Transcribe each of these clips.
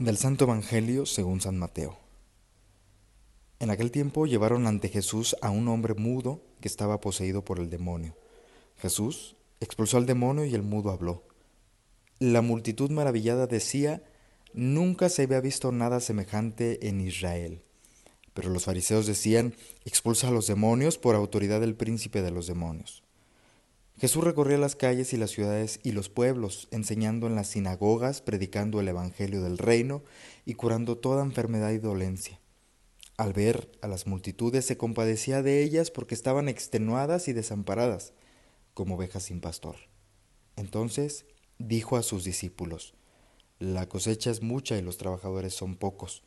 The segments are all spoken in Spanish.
Del Santo Evangelio según San Mateo. En aquel tiempo llevaron ante Jesús a un hombre mudo que estaba poseído por el demonio. Jesús expulsó al demonio y el mudo habló. La multitud maravillada decía, nunca se había visto nada semejante en Israel. Pero los fariseos decían, expulsa a los demonios por autoridad del príncipe de los demonios. Jesús recorría las calles y las ciudades y los pueblos, enseñando en las sinagogas, predicando el Evangelio del reino y curando toda enfermedad y dolencia. Al ver a las multitudes se compadecía de ellas porque estaban extenuadas y desamparadas, como ovejas sin pastor. Entonces dijo a sus discípulos, La cosecha es mucha y los trabajadores son pocos.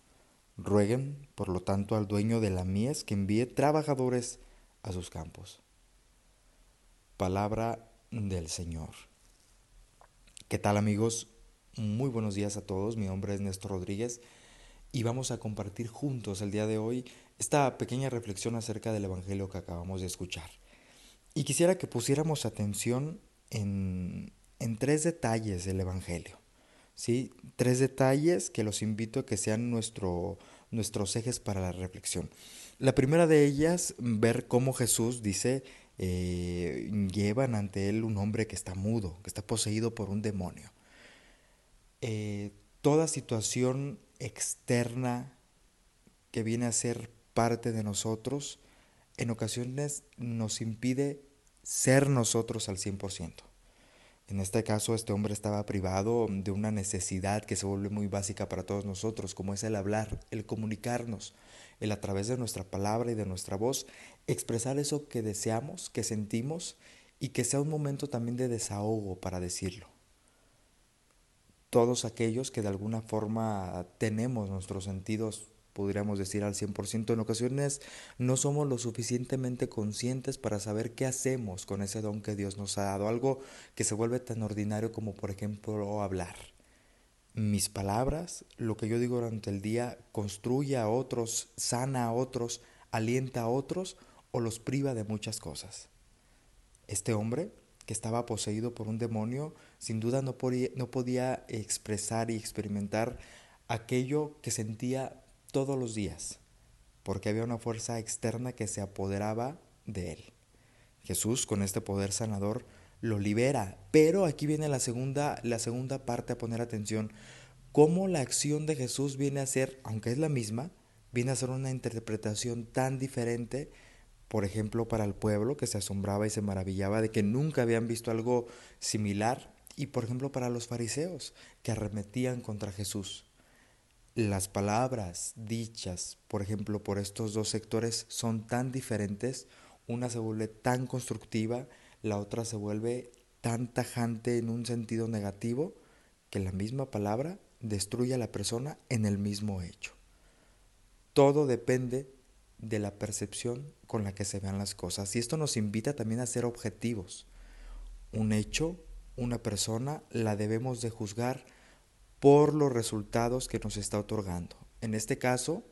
Rueguen, por lo tanto, al dueño de la mies que envíe trabajadores a sus campos. Palabra del Señor. ¿Qué tal amigos? Muy buenos días a todos. Mi nombre es Néstor Rodríguez y vamos a compartir juntos el día de hoy esta pequeña reflexión acerca del Evangelio que acabamos de escuchar. Y quisiera que pusiéramos atención en, en tres detalles del Evangelio. ¿sí? Tres detalles que los invito a que sean nuestro, nuestros ejes para la reflexión. La primera de ellas, ver cómo Jesús dice eh, llevan ante él un hombre que está mudo, que está poseído por un demonio. Eh, toda situación externa que viene a ser parte de nosotros, en ocasiones nos impide ser nosotros al 100%. En este caso, este hombre estaba privado de una necesidad que se vuelve muy básica para todos nosotros, como es el hablar, el comunicarnos, el a través de nuestra palabra y de nuestra voz, expresar eso que deseamos, que sentimos y que sea un momento también de desahogo para decirlo. Todos aquellos que de alguna forma tenemos nuestros sentidos podríamos decir al 100%, en ocasiones no somos lo suficientemente conscientes para saber qué hacemos con ese don que Dios nos ha dado, algo que se vuelve tan ordinario como por ejemplo hablar. Mis palabras, lo que yo digo durante el día, construye a otros, sana a otros, alienta a otros o los priva de muchas cosas. Este hombre, que estaba poseído por un demonio, sin duda no podía, no podía expresar y experimentar aquello que sentía todos los días, porque había una fuerza externa que se apoderaba de él. Jesús, con este poder sanador, lo libera, pero aquí viene la segunda, la segunda parte a poner atención, cómo la acción de Jesús viene a ser, aunque es la misma, viene a ser una interpretación tan diferente, por ejemplo, para el pueblo que se asombraba y se maravillaba de que nunca habían visto algo similar, y por ejemplo para los fariseos que arremetían contra Jesús. Las palabras dichas, por ejemplo, por estos dos sectores son tan diferentes, una se vuelve tan constructiva, la otra se vuelve tan tajante en un sentido negativo, que la misma palabra destruye a la persona en el mismo hecho. Todo depende de la percepción con la que se vean las cosas. Y esto nos invita también a ser objetivos. Un hecho, una persona, la debemos de juzgar por los resultados que nos está otorgando. En este caso,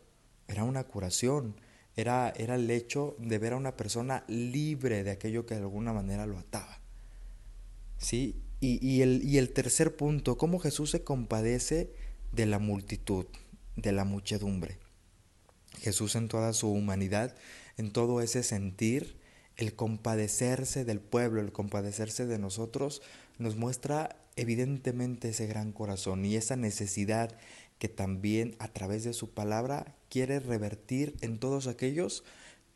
era una curación, era, era el hecho de ver a una persona libre de aquello que de alguna manera lo ataba. ¿Sí? Y, el, y el tercer punto, cómo Jesús se compadece de la multitud, de la muchedumbre. Jesús en toda su humanidad, en todo ese sentir, el compadecerse del pueblo, el compadecerse de nosotros, nos muestra evidentemente ese gran corazón y esa necesidad que también a través de su palabra quiere revertir en todos aquellos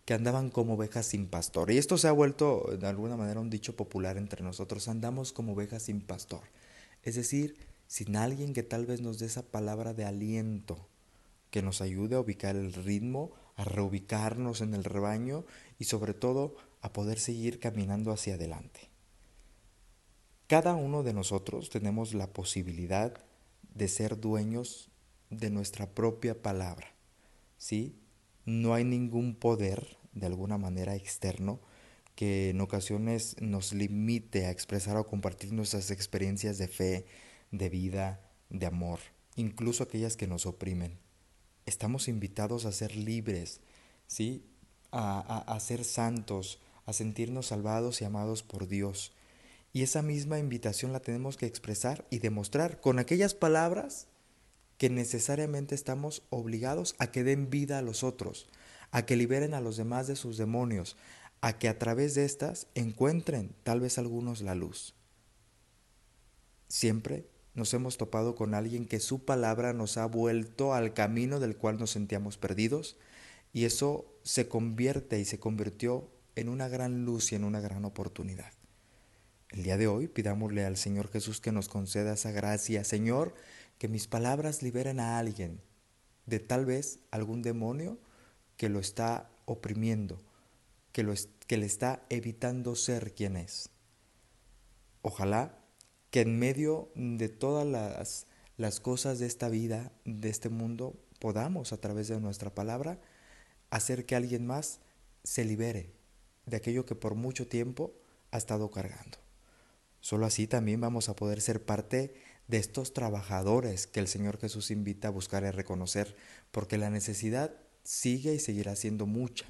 que andaban como ovejas sin pastor. Y esto se ha vuelto de alguna manera un dicho popular entre nosotros, andamos como ovejas sin pastor. Es decir, sin alguien que tal vez nos dé esa palabra de aliento, que nos ayude a ubicar el ritmo, a reubicarnos en el rebaño y sobre todo a poder seguir caminando hacia adelante. Cada uno de nosotros tenemos la posibilidad de ser dueños de nuestra propia palabra. ¿Sí? No hay ningún poder de alguna manera externo que en ocasiones nos limite a expresar o compartir nuestras experiencias de fe, de vida, de amor, incluso aquellas que nos oprimen. Estamos invitados a ser libres, ¿sí? A, a, a ser santos, a sentirnos salvados y amados por Dios. Y esa misma invitación la tenemos que expresar y demostrar con aquellas palabras que necesariamente estamos obligados a que den vida a los otros, a que liberen a los demás de sus demonios, a que a través de estas encuentren tal vez algunos la luz. Siempre nos hemos topado con alguien que su palabra nos ha vuelto al camino del cual nos sentíamos perdidos y eso se convierte y se convirtió en una gran luz y en una gran oportunidad. El día de hoy pidámosle al Señor Jesús que nos conceda esa gracia. Señor, que mis palabras liberen a alguien de tal vez algún demonio que lo está oprimiendo, que, lo que le está evitando ser quien es. Ojalá que en medio de todas las, las cosas de esta vida, de este mundo, podamos a través de nuestra palabra hacer que alguien más se libere de aquello que por mucho tiempo ha estado cargando. Solo así también vamos a poder ser parte de estos trabajadores que el Señor Jesús invita a buscar y a reconocer, porque la necesidad sigue y seguirá siendo mucha.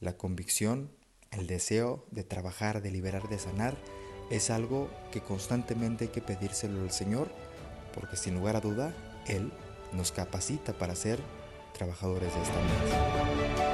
La convicción, el deseo de trabajar, de liberar, de sanar, es algo que constantemente hay que pedírselo al Señor, porque sin lugar a duda, Él nos capacita para ser trabajadores de esta vida.